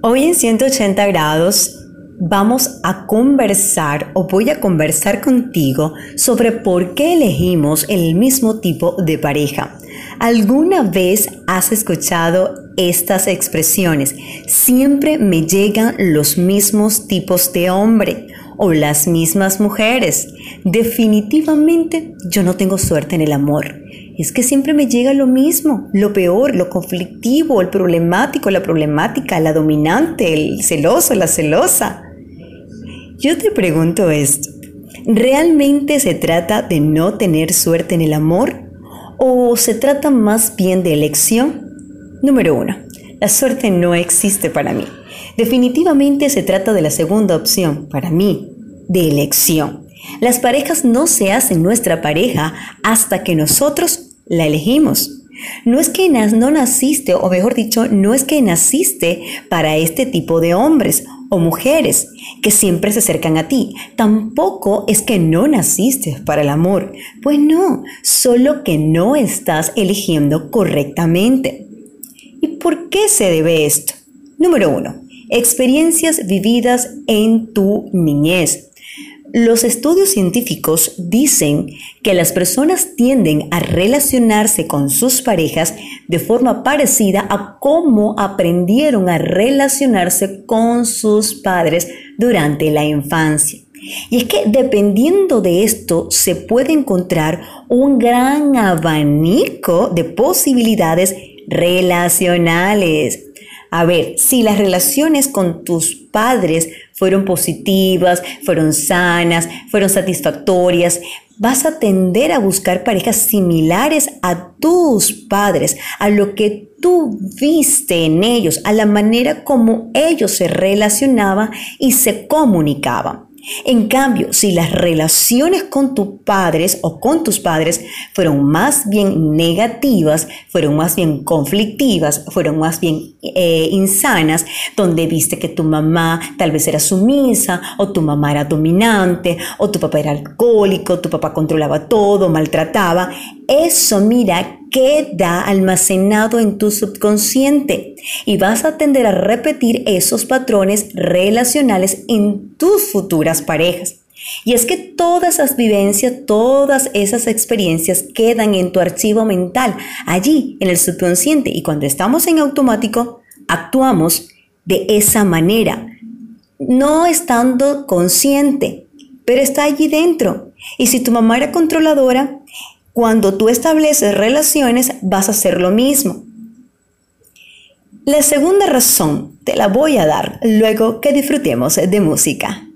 Hoy en 180 grados vamos a conversar o voy a conversar contigo sobre por qué elegimos el mismo tipo de pareja. ¿Alguna vez has escuchado estas expresiones? Siempre me llegan los mismos tipos de hombre o las mismas mujeres. Definitivamente yo no tengo suerte en el amor es que siempre me llega lo mismo, lo peor, lo conflictivo, el problemático, la problemática, la dominante, el celoso, la celosa. Yo te pregunto esto, ¿realmente se trata de no tener suerte en el amor o se trata más bien de elección? Número uno, la suerte no existe para mí. Definitivamente se trata de la segunda opción, para mí, de elección. Las parejas no se hacen nuestra pareja hasta que nosotros la elegimos. No es que no naciste, o mejor dicho, no es que naciste para este tipo de hombres o mujeres que siempre se acercan a ti. Tampoco es que no naciste para el amor. Pues no, solo que no estás eligiendo correctamente. ¿Y por qué se debe esto? Número uno, experiencias vividas en tu niñez. Los estudios científicos dicen que las personas tienden a relacionarse con sus parejas de forma parecida a cómo aprendieron a relacionarse con sus padres durante la infancia. Y es que dependiendo de esto se puede encontrar un gran abanico de posibilidades relacionales. A ver, si las relaciones con tus padres fueron positivas, fueron sanas, fueron satisfactorias, vas a tender a buscar parejas similares a tus padres, a lo que tú viste en ellos, a la manera como ellos se relacionaban y se comunicaban. En cambio, si las relaciones con tus padres o con tus padres fueron más bien negativas, fueron más bien conflictivas, fueron más bien eh, insanas, donde viste que tu mamá tal vez era sumisa, o tu mamá era dominante, o tu papá era alcohólico, tu papá controlaba todo, maltrataba, eso mira queda almacenado en tu subconsciente y vas a tender a repetir esos patrones relacionales en tus futuras parejas. Y es que todas esas vivencias, todas esas experiencias quedan en tu archivo mental, allí en el subconsciente. Y cuando estamos en automático, actuamos de esa manera, no estando consciente, pero está allí dentro. Y si tu mamá era controladora, cuando tú estableces relaciones vas a hacer lo mismo. La segunda razón te la voy a dar luego que disfrutemos de música.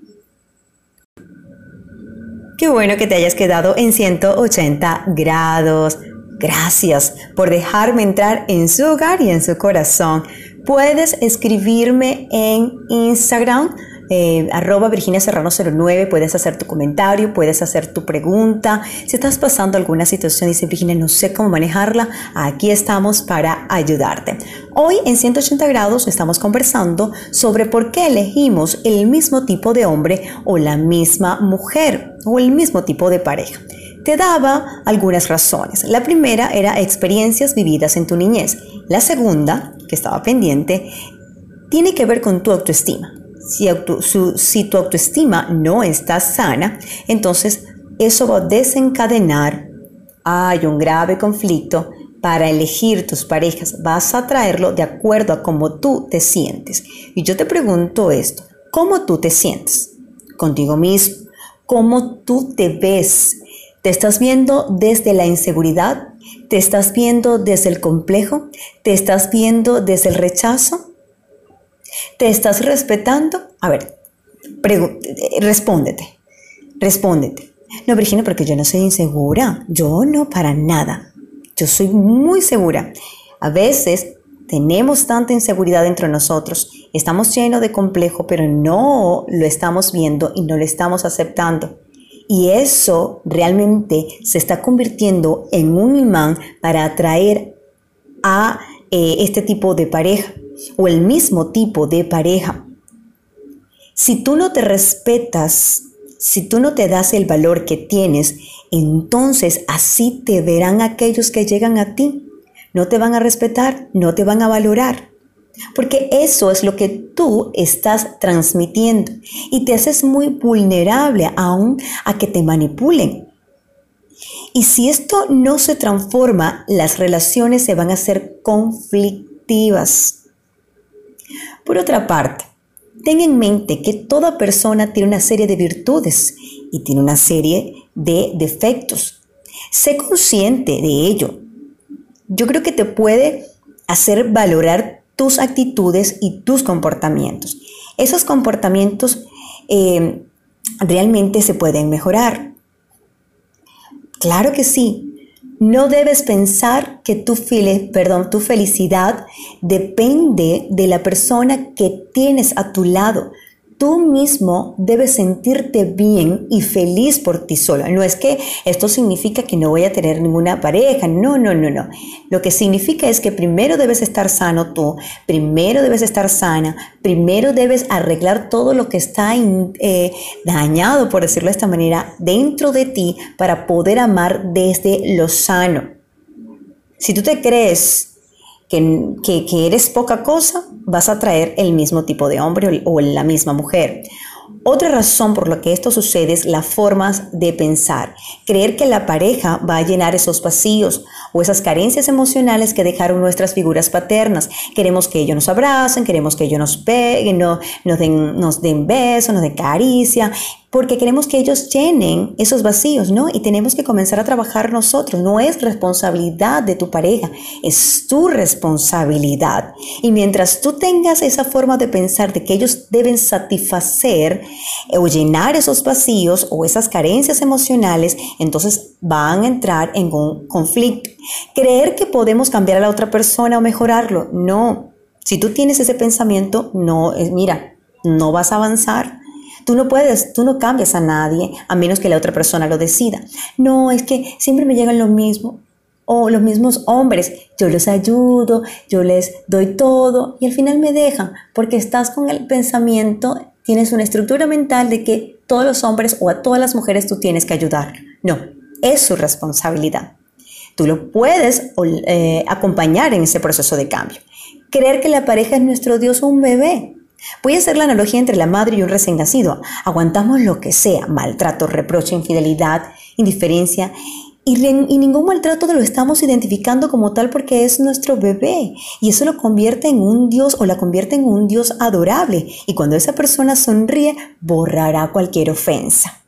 Qué bueno que te hayas quedado en 180 grados. Gracias por dejarme entrar en su hogar y en su corazón. Puedes escribirme en Instagram eh, arroba Virginia Serrano 09, puedes hacer tu comentario, puedes hacer tu pregunta. Si estás pasando alguna situación, dice Virginia, no sé cómo manejarla, aquí estamos para ayudarte. Hoy en 180 grados estamos conversando sobre por qué elegimos el mismo tipo de hombre o la misma mujer o el mismo tipo de pareja te daba algunas razones. La primera era experiencias vividas en tu niñez. La segunda, que estaba pendiente, tiene que ver con tu autoestima. Si, tu autoestima no está sana, entonces eso va a desencadenar hay un grave conflicto para elegir tus parejas. Vas a traerlo de acuerdo a cómo tú te sientes. Y yo te pregunto esto, ¿cómo tú te sientes contigo mismo? ¿Cómo tú te ves? ¿Te estás viendo desde la inseguridad? ¿Te estás viendo desde el complejo? ¿Te estás viendo desde el rechazo? ¿Te estás respetando? A ver, respóndete, respóndete. No, Virginia, porque yo no soy insegura. Yo no, para nada. Yo soy muy segura. A veces tenemos tanta inseguridad dentro de nosotros, estamos llenos de complejo, pero no lo estamos viendo y no lo estamos aceptando. Y eso realmente se está convirtiendo en un imán para atraer a eh, este tipo de pareja o el mismo tipo de pareja. Si tú no te respetas, si tú no te das el valor que tienes, entonces así te verán aquellos que llegan a ti. No te van a respetar, no te van a valorar. porque eso es lo que tú estás transmitiendo y te haces muy vulnerable aún a que te manipulen. Y si esto no se transforma, las relaciones se van a hacer conflictivas. Por otra parte, ten en mente que toda persona tiene una serie de virtudes y tiene una serie de defectos. Sé consciente de ello. Yo creo que te puede hacer valorar tus actitudes y tus comportamientos. Esos comportamientos eh, realmente se pueden mejorar. Claro que sí. No debes pensar que tu, felicidad depende de la persona que tienes a tu lado tú mismo debes sentirte bien y feliz por ti solo. No es que esto significa que no voy a tener ninguna pareja, no, no, no, no. Lo que significa es que primero debes estar sano tú, primero debes estar sana, primero debes arreglar todo lo que está eh, dañado, por decirlo de esta manera, dentro de ti para poder amar desde lo sano. Si tú te crees que, eres poca cosa, vas a traer el mismo tipo de hombre o la misma mujer. Otra razón por la que esto sucede es las formas de pensar. Creer que la pareja va a llenar esos vacíos o esas carencias emocionales que dejaron nuestras figuras paternas. Queremos que ellos nos abracen, queremos que ellos nos peguen, no, nos, den, nos den besos, nos den caricia porque queremos que ellos llenen esos vacíos, ¿no? Y tenemos que comenzar a trabajar nosotros. No es responsabilidad de tu pareja, es tu responsabilidad. Y mientras tú tengas esa forma de pensar de que ellos deben satisfacer o llenar esos vacíos o esas carencias emocionales, entonces van a entrar en un conflicto. Creer que podemos cambiar a la otra persona o mejorarlo, no. Si tú tienes ese pensamiento, no, mira, no vas a avanzar Tú no puedes, tú no cambias a nadie a menos que la otra persona lo decida. No, es que siempre me llegan los mismos o los mismos hombres. Yo los ayudo, yo les doy todo y al final me dejan porque estás con el pensamiento, tienes una estructura mental de que todos los hombres o a todas las mujeres tú tienes que ayudar. No, es su responsabilidad. Tú lo puedes eh, acompañar en ese proceso de cambio. Creer que la pareja es nuestro Dios o un bebé. Voy a hacer la analogía entre la madre y un recién nacido. Aguantamos lo que sea, maltrato, reproche, infidelidad, indiferencia, y, ningún maltrato lo estamos identificando como tal porque es nuestro bebé. Y eso lo convierte en un Dios o la convierte en un Dios adorable. Y cuando esa persona sonríe, borrará cualquier ofensa.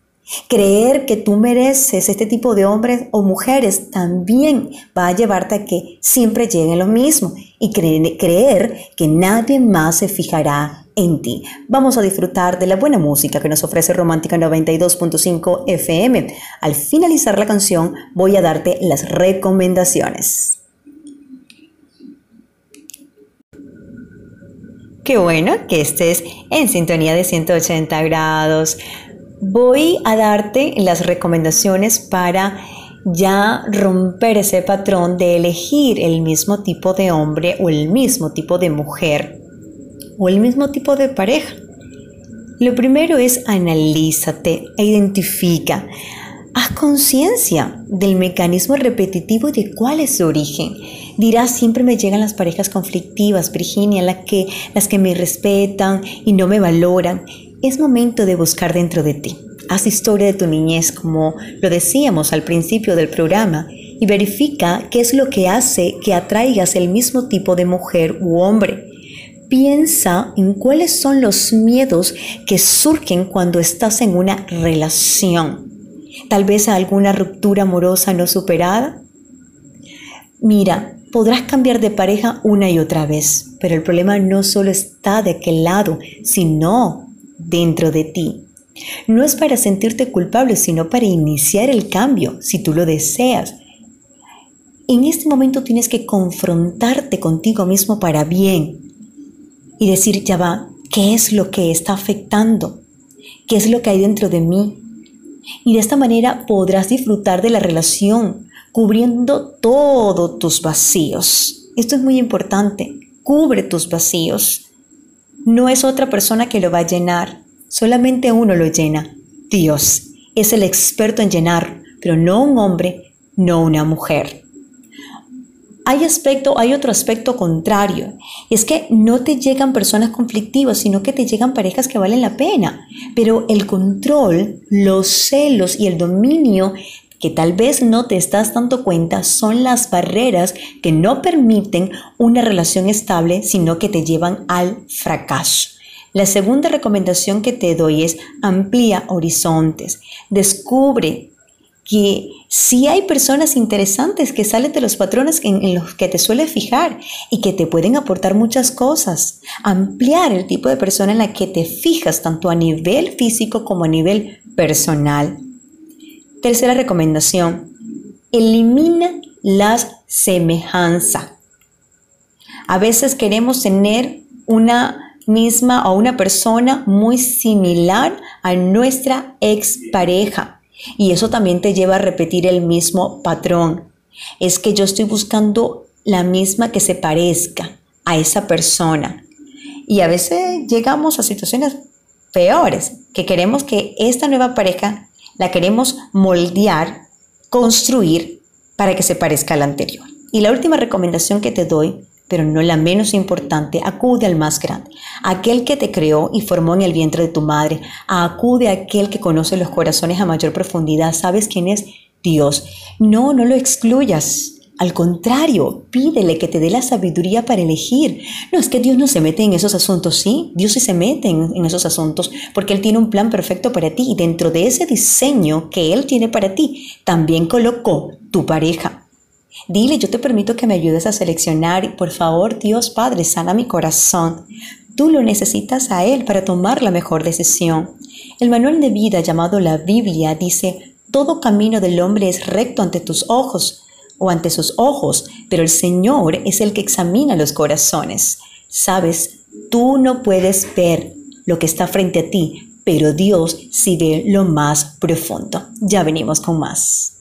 Creer que tú mereces este tipo de hombres o mujeres también va a llevarte a que siempre lleguen lo mismo y creer que nadie más se fijará en ti. Vamos a disfrutar de la buena música que nos ofrece Romántica 92.5 FM. Al finalizar la canción voy a darte las recomendaciones. Qué bueno que estés en sintonía de 180 grados voy a darte las recomendaciones para ya romper ese patrón de elegir el mismo tipo de hombre o el mismo tipo de mujer o el mismo tipo de pareja. Lo primero es analízate e identifica. Haz conciencia del mecanismo repetitivo y de cuál es su origen. Dirás, siempre me llegan las parejas conflictivas, Virginia, las que, las que me respetan y no me valoran es momento de buscar dentro de ti. Haz historia de tu niñez, como lo decíamos al principio del programa, y verifica qué es lo que hace que atraigas el mismo tipo de mujer u hombre. Piensa en cuáles son los miedos que surgen cuando estás en una relación. Tal vez alguna ruptura amorosa no superada. Mira, podrás cambiar de pareja una y otra vez, pero el problema no solo está de aquel lado, sino dentro de ti. No es para sentirte culpable, sino para iniciar el cambio, si tú lo deseas. En este momento tienes que confrontarte contigo mismo para bien y decir, ya va, ¿qué es lo que está afectando? ¿Qué es lo que hay dentro de mí? Y de esta manera podrás disfrutar de la relación, cubriendo todos tus vacíos. Esto es muy importante. Cubre tus vacíos. No es otra persona que lo va a llenar, solamente uno lo llena. Dios es el experto en llenar, pero no un hombre, no una mujer. Hay aspecto, hay otro aspecto contrario. Es que no te llegan personas conflictivas, sino que te llegan parejas que valen la pena. Pero el control, los celos y el dominio que tal vez no te estás dando cuenta son las barreras que no permiten una relación estable, sino que te llevan al fracaso. La segunda recomendación que te doy es amplía horizontes. Descubre que si hay personas interesantes que salen de los patrones en, los que te suele fijar y que te pueden aportar muchas cosas. Ampliar el tipo de persona en la que te fijas tanto a nivel físico como a nivel personal. Tercera recomendación. Elimina las semejanzas. A veces queremos tener una misma o una persona muy similar a nuestra expareja. Y eso también te lleva a repetir el mismo patrón. Es que yo estoy buscando la misma que se parezca a esa persona. Y a veces llegamos a situaciones peores, que queremos que esta nueva pareja la queremos moldear, construir para que se parezca a la anterior. Y la última recomendación que te doy pero no la menos importante, acude al más grande, aquel que te creó y formó en el vientre de tu madre, acude a aquel que conoce los corazones a mayor profundidad, ¿sabes quién es? Dios. No, no lo excluyas. Al contrario, pídele que te dé la sabiduría para elegir. No es que Dios no se mete en esos asuntos, sí, Dios sí se mete en, en, esos asuntos porque Él tiene un plan perfecto para ti y dentro de ese diseño que Él tiene para ti, también colocó tu pareja. Dile, yo te permito que me ayudes a seleccionar y por favor, Dios Padre, sana mi corazón. Tú lo necesitas a Él para tomar la mejor decisión. El manual de vida llamado la Biblia dice, todo camino del hombre es recto ante tus ojos o ante sus ojos, pero el Señor es el que examina los corazones. Sabes, tú no puedes ver lo que está frente a ti, pero Dios sí ve lo más profundo. Ya venimos con más.